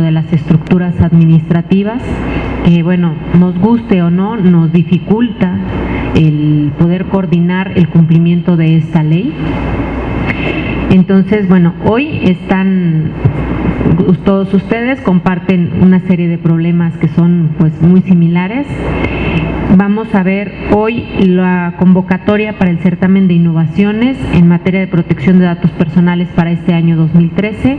de las estructuras administrativas, que bueno, nos guste o no, nos dificulta el poder coordinar el cumplimiento de esta ley. Entonces, bueno, hoy están todos ustedes comparten una serie de problemas que son pues muy similares. Vamos a ver hoy la convocatoria para el certamen de innovaciones en materia de protección de datos personales para este año 2013,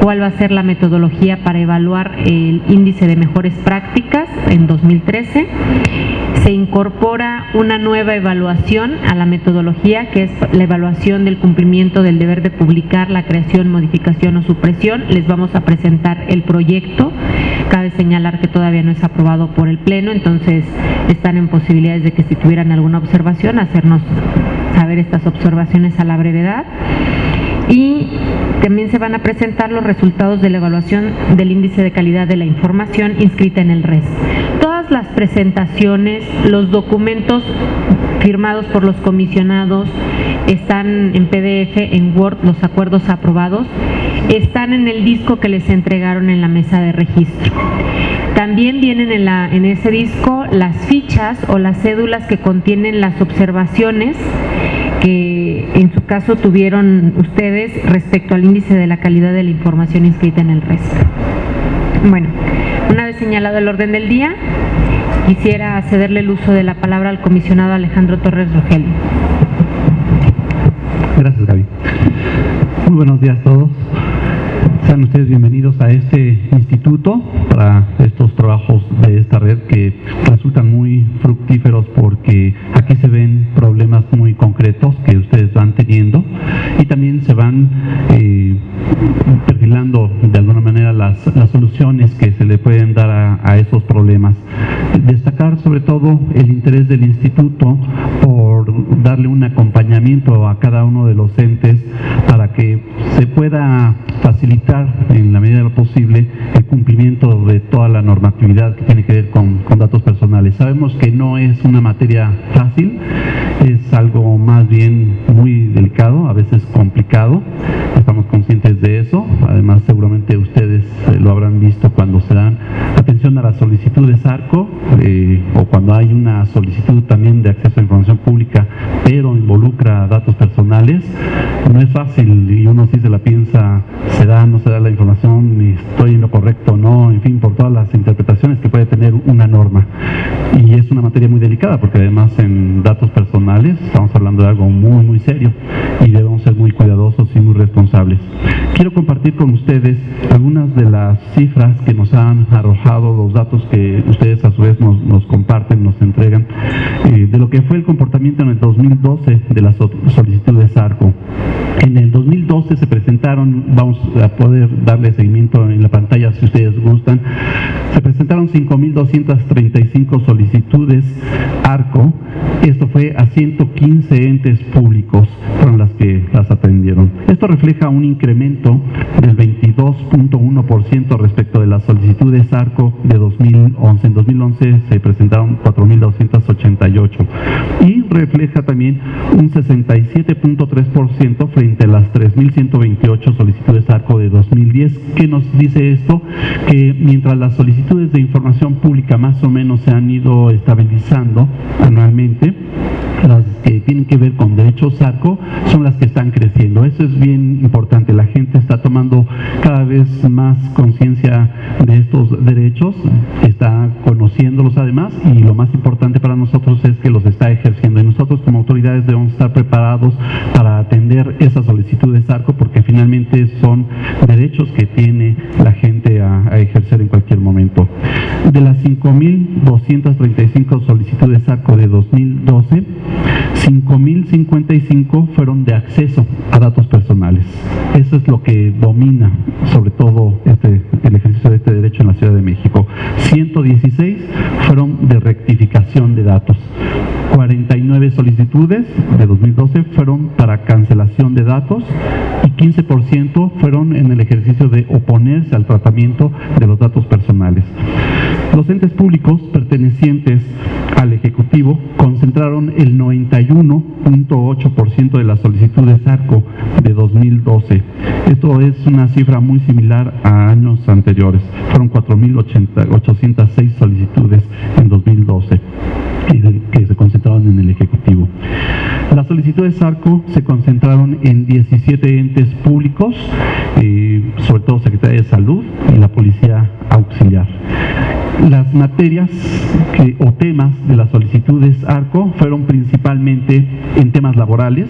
cuál va a ser la metodología para evaluar el índice de mejores prácticas en 2013. Se incorpora una nueva evaluación a la metodología que es la evaluación del cumplimiento del deber de publicar la creación, modificación o supresión. Les vamos a presentar el proyecto. Cabe señalar que todavía no es aprobado por el Pleno, entonces están en posibilidades de que si tuvieran alguna observación, hacernos saber estas observaciones a la brevedad. Y también se van a presentar los resultados de la evaluación del índice de calidad de la información inscrita en el RES. Las presentaciones, los documentos firmados por los comisionados están en PDF, en Word, los acuerdos aprobados, están en el disco que les entregaron en la mesa de registro. También vienen en, ese disco las fichas o las cédulas que contienen las observaciones que en su caso tuvieron ustedes respecto al índice de la calidad de la información inscrita en el resto. Bueno, una vez señalado el orden del día, quisiera cederle el uso de la palabra al comisionado Alejandro Torres Rogelio. Gracias, Gaby. Muy buenos días a todos. Sean ustedes bienvenidos a este instituto para estos trabajos de esta red que resultan muy fructíferos porque aquí se ven problemas muy concretos que ustedes van teniendo y también se van eh, perfilando de alguna manera las, soluciones que se le pueden dar a, a esos problemas. Destacar sobre todo el interés del instituto por darle un acompañamiento a cada uno de los entes para que se pueda facilitar en la medida de lo posible el cumplimiento de toda la normatividad que tiene que ver con, datos personales. Sabemos que no es una materia fácil, es algo más bien muy delicado, a veces complicado, estamos conscientes de eso, además seguramente ustedes lo habrán visto cuando se dan atención a las solicitudes ARCO eh, o cuando hay una solicitud también de acceso a información pública, pero involucra datos personales, no es fácil y uno sí se la piensa, se da, no se da la información, estoy en lo correcto, no, en fin, por todas las interpretaciones que puede tener una norma. Y es una materia muy delicada porque además en datos personales estamos hablando de algo muy, muy serio y debemos ser muy cuidadosos y muy responsables. Quiero compartir con ustedes algunas de las cifras que nos han arrojado, los datos que ustedes a su vez nos, comparten, nos entregan, eh, de lo que fue el comportamiento en el 2012 de las solicitudes ARCO. En el 2012 se presentaron, vamos a poder darle seguimiento en la pantalla si ustedes gustan, presentaron 5.235 solicitudes ARCO, esto fue a 115 entes públicos, fueron las que las atendieron. Esto refleja un incremento del 22.1% respecto de las solicitudes ARCO de 2011. En 2011 se presentaron 4.288 y refleja también un 67.3% frente a las 3.128 solicitudes ARCO de 2010. ¿Qué nos dice esto? Que mientras las solicitudes de información pública más o menos se han ido estabilizando anualmente, las que tienen que ver con derechos ARCO son las que están creciendo. Eso es bien importante. La gente está tomando cada vez más conciencia de estos derechos, está conociéndolos además y lo más importante para nosotros es que los está ejerciendo. Y nosotros como autoridades debemos estar preparados para atender esas solicitudes ARCO porque finalmente son derechos que tiene la gente ejercer en cualquier momento. De las 5.235 solicitudes ARCO de 2012, 5.055 fueron de acceso a datos personales. Eso es lo que domina sobre todo este, el ejercicio de este derecho en la Ciudad de México. 116 fueron de rectificación de datos. 49 solicitudes de 2012 fueron para cancelación de datos y 15% fueron en el ejercicio de oponerse al tratamiento de los datos personales. Los entes públicos pertenecientes al Ejecutivo concentraron el 91.8% de las solicitudes ARCO de 2012. Esto es una cifra muy similar a años anteriores. Fueron 4.806 solicitudes en 2012 que se concentraron en el Ejecutivo. Las solicitudes ARCO se concentraron en 17 entes públicos, eh, sobre todo Secretaría de Salud y la Policía Auxiliar. Las materias o temas de las solicitudes ARCO fueron principalmente en temas laborales,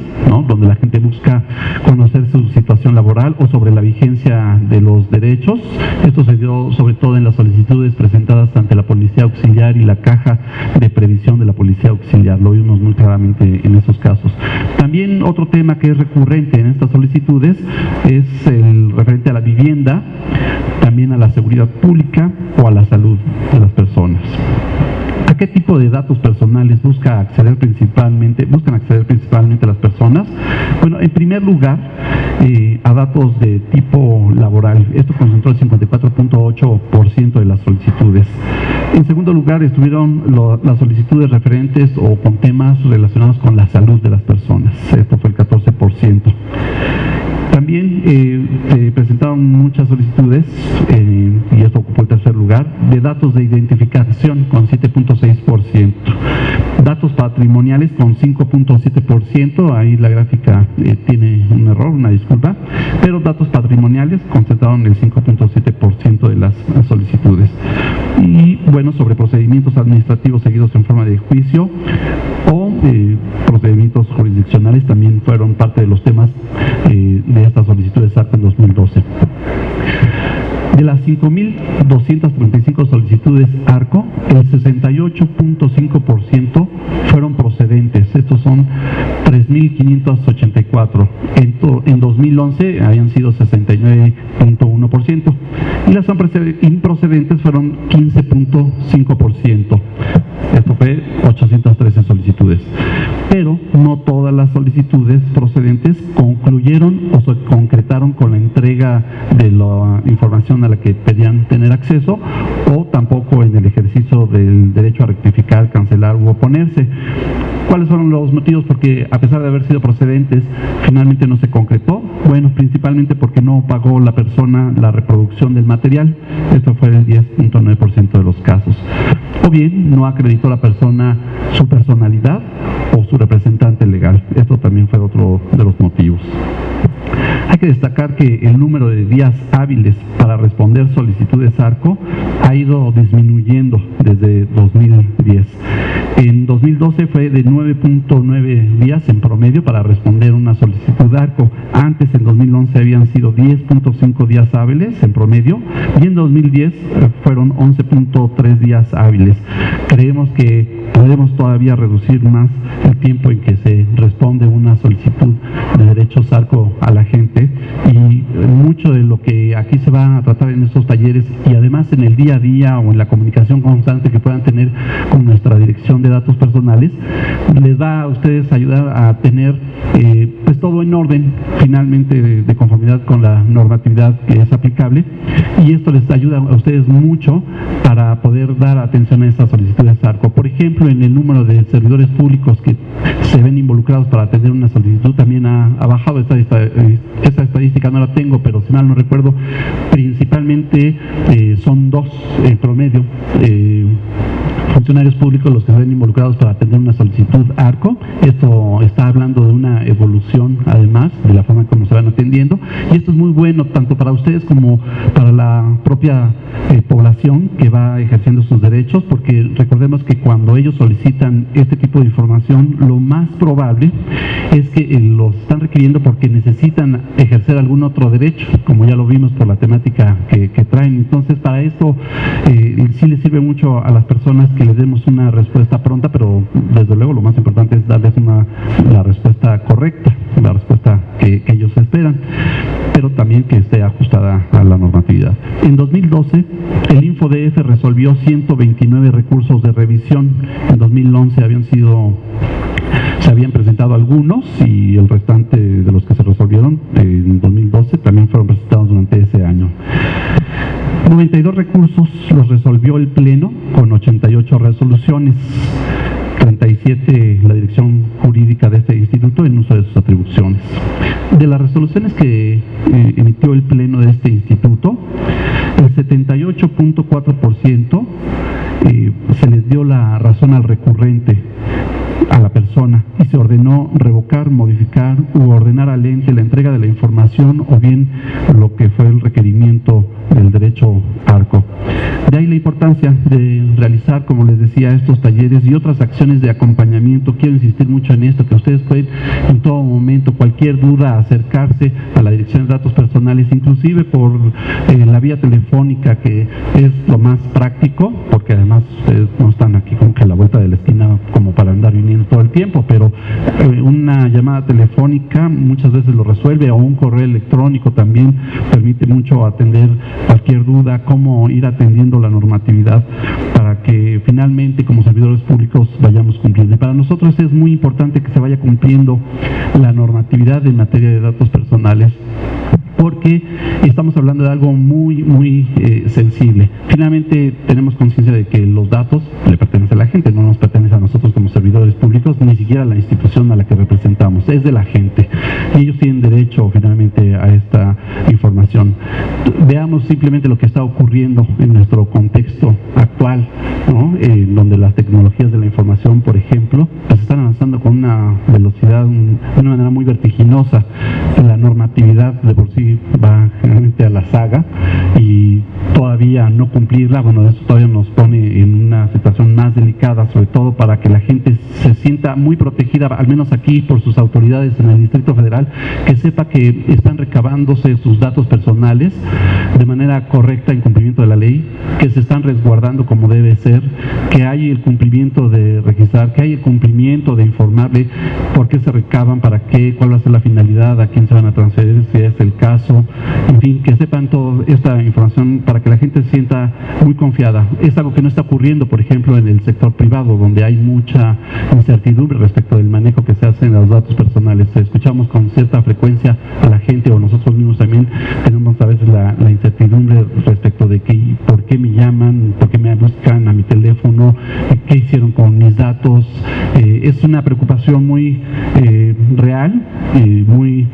donde la gente busca conocer su situación laboral o sobre la vigencia de los derechos. Esto se dio sobre todo en las solicitudes presentadas ante la Policía Auxiliar y la Caja de Previsión de la Policía Auxiliar. Lo vimos muy claramente en esos casos. También otro tema que es recurrente en estas solicitudes es el referente a la vivienda, también a la seguridad pública o a la salud de las personas. ¿A qué tipo de datos personales busca acceder principalmente, buscan acceder principalmente las personas? Bueno, en primer lugar, eh, a datos de tipo laboral. Esto concentró el 54.8% de las solicitudes. En segundo lugar, estuvieron las solicitudes referentes o con temas relacionados con la salud de las personas. Esto fue el 14%. También eh, se presentaron muchas solicitudes, eh, y esto ocupó el tercer lugar, de datos de identificación con 7.6%, datos patrimoniales con 5.7%, ahí la gráfica eh, tiene un error, una disculpa, pero datos patrimoniales concentraron el 5.7% de las solicitudes. Y bueno, sobre procedimientos administrativos seguidos en forma de juicio o procedimientos jurisdiccionales también fueron parte de los temas de estas solicitudes ARCO en 2012. De las 5.235 solicitudes ARCO, el 68.5% fueron procedentes. Estos son 3.584. En, en 2011 habían sido 69.1%. Y las improcedentes fueron 15.5%. Esto fue 813 solicitudes. Pero no todas las solicitudes procedentes concluyeron o se concretaron con la entrega de la información a la que pedían tener acceso o tampoco en el ejercicio del derecho a rectificar, cancelar u oponerse. ¿Cuáles fueron los motivos? Porque a pesar de haber sido procedentes, finalmente no se concretó. Bueno, principalmente porque no pagó la persona la reproducción del material. Esto fue el 10.9% de los casos. O bien no acreditó la persona su personalidad o su representante legal. Esto también fue otro de los motivos. Hay que destacar que el número de días hábiles para responder solicitudes ARCO ha ido disminuyendo desde 2010. En 2012 fue de 9.9 días en promedio para responder una solicitud ARCO. Antes, en 2011, habían sido 10.5 días hábiles en promedio y en 2010 eh, fueron 11.3 días hábiles. Creemos que podemos todavía reducir más el tiempo en que se responde una solicitud de derechos ARCO a la gente y mucho de lo que aquí se va a tratar en estos talleres y además en el día a día o en la comunicación constante que puedan tener con nuestra dirección de datos personales, les va a ustedes ayudar a tener eh, pues todo en orden finalmente de, conformidad con la normatividad que es aplicable y esto les ayuda a ustedes mucho para poder dar atención a estas solicitudes ARCO. Por ejemplo, en el número de servidores públicos que se ven involucrados para atender una solicitud también ha, bajado esta, esta, estadística, no la tengo, pero si mal no recuerdo, principalmente eh, son dos en promedio. Eh, funcionarios públicos los que se ven involucrados para atender una solicitud ARCO. Esto está hablando de una evolución, además, de la forma como se van atendiendo. Y esto es muy bueno tanto para ustedes como para la propia eh, población que va ejerciendo sus derechos, porque recordemos que cuando ellos solicitan este tipo de información, lo más probable es que eh, los están requiriendo porque necesitan ejercer algún otro derecho, como ya lo vimos por la temática que, traen. Entonces, para esto eh, sí les sirve mucho a las personas que les demos una respuesta pronta, pero desde luego lo más importante es darles una, la respuesta correcta, la respuesta que, que ellos esperan, pero también que esté ajustada a la normatividad. En 2012 El InfoDF resolvió 129 recursos de revisión. En 2011 habían sido se habían presentado algunos y el restante de los que se resolvieron en 2012 también fueron presentados durante ese año. 92 recursos los resolvió el Pleno con 88 resoluciones. 37 la dirección jurídica de este instituto en uso de sus atribuciones. De las resoluciones que eh, emitió el Pleno de este instituto, el 78.4% eh, se les dio la razón al recurrente a la persona y se ordenó revocar, modificar u ordenar al ente la entrega de la información o bien lo que fue el requerimiento del derecho arco. De ahí la importancia de realizar, como les decía, estos talleres y otras acciones de acompañamiento. Quiero insistir mucho en esto, que ustedes pueden en todo momento, cualquier duda, acercarse a la Dirección de Datos Personales, inclusive por eh, la vía telefónica, que es lo más práctico, porque además ustedes no están aquí como que a la vuelta de la esquina como para andar viniendo todo el tiempo, pero eh, una llamada telefónica muchas veces lo resuelve o un correo electrónico también permite mucho atender cualquier duda, cómo ir atendiendo la normatividad para que finalmente como servidores públicos vayamos cumpliendo. Y para nosotros es muy importante que se vaya cumpliendo la normatividad en materia de datos personales porque estamos hablando de algo muy, muy eh, sensible. Finalmente tenemos conciencia de que los datos le pertenecen a la gente, no nos pertenece a nosotros como servidores públicos, ni siquiera a la institución a la que representamos, es de la gente. Ellos tienen derecho finalmente a esta información. Veamos simplemente lo que está ocurriendo en nuestro contexto actual, eh, donde las tecnologías de la información, por ejemplo, pues están avanzando con una velocidad, de una manera muy vertiginosa. La normatividad de por sí va generalmente a la saga y todavía no cumplirla, bueno, eso todavía nos pone en una situación más delicada, sobre todo para que la gente se sienta muy protegida, al menos aquí por sus autoridades en el Distrito Federal, que sepa que están recabándose sus datos personales de manera correcta en cumplimiento de la ley, que se están resguardando como debe ser, que hay el cumplimiento de registrar, que hay el cumplimiento de informarle por qué se recaban, para qué, cuál va a ser la finalidad, a quién se van a transferir, si es el caso, en fin, que sepan toda esta información para que la gente se sienta muy confiada. Es algo que no está ocurriendo, por ejemplo, en el sector privado, donde hay mucha incertidumbre respecto del manejo que se hace en los datos personales. Escuchamos con cierta frecuencia a la gente o nosotros mismos también tenemos a veces la, la incertidumbre respecto de que, por qué me llaman, por qué me buscan a mi teléfono, qué hicieron con mis datos. Eh, es una preocupación muy eh, real, eh, muy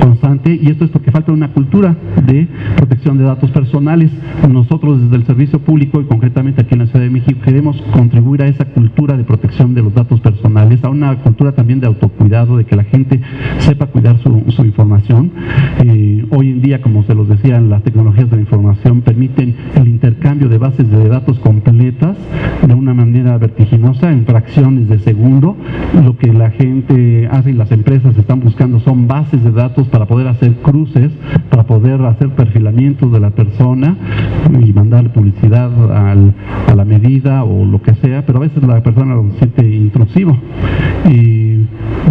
constante y esto es porque falta una cultura de protección de datos personales. Nosotros desde el servicio público y concretamente aquí en la Ciudad de México queremos contribuir a esa cultura de protección de los datos personales, a una cultura también de autocuidado, de que la gente sepa cuidar su, su información. Eh, hoy en día, como se los decía, las tecnologías de la información permiten el intercambio de bases de datos completas de una manera vertiginosa en fracciones de segundo. Lo que la gente hace y las empresas están buscando son bases de datos para poder hacer cruces, para poder hacer perfilamientos de la persona y mandar publicidad al, a la medida o lo que sea, pero a veces la persona lo siente intrusivo.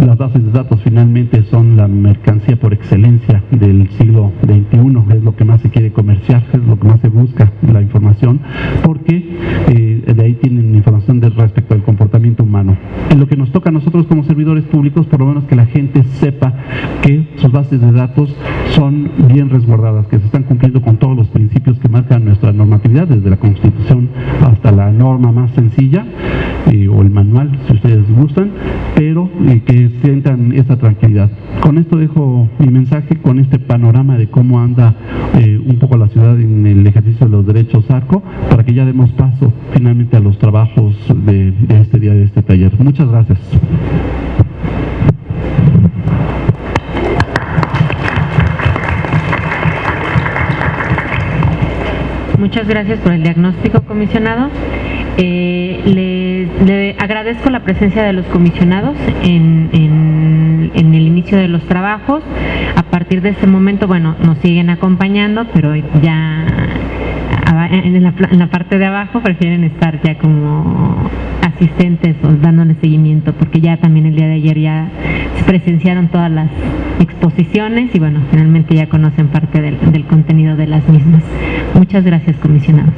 Las bases de datos finalmente son la mercancía por excelencia del siglo XXI, es lo que más se quiere comerciar, es lo que más se busca, la información, porque eh, de ahí tienen información de respecto al comportamiento humano. Lo que nos toca a nosotros como servidores públicos, por lo menos que la gente sepa que sus bases de datos son bien resguardadas, que se están cumpliendo con todos los principios que marcan nuestra normatividad, desde la Constitución hasta la norma más sencilla, manual, si ustedes gustan, pero eh, que sientan esa tranquilidad. Con esto dejo mi mensaje, con este panorama de cómo anda eh, un poco la ciudad en el ejercicio de los derechos ARCO, para que ya demos paso finalmente a los trabajos de, este día, de este taller. Muchas gracias. Muchas gracias por el diagnóstico, comisionado. Eh, le agradezco la presencia de los comisionados en, en, el inicio de los trabajos. A partir de este momento, bueno, nos siguen acompañando, pero ya en la, en la parte de abajo prefieren estar ya como asistentes o dándole seguimiento, porque ya también el día de ayer ya se presenciaron todas las exposiciones y bueno, finalmente ya conocen parte del, del contenido de las mismas. Muchas gracias, comisionados.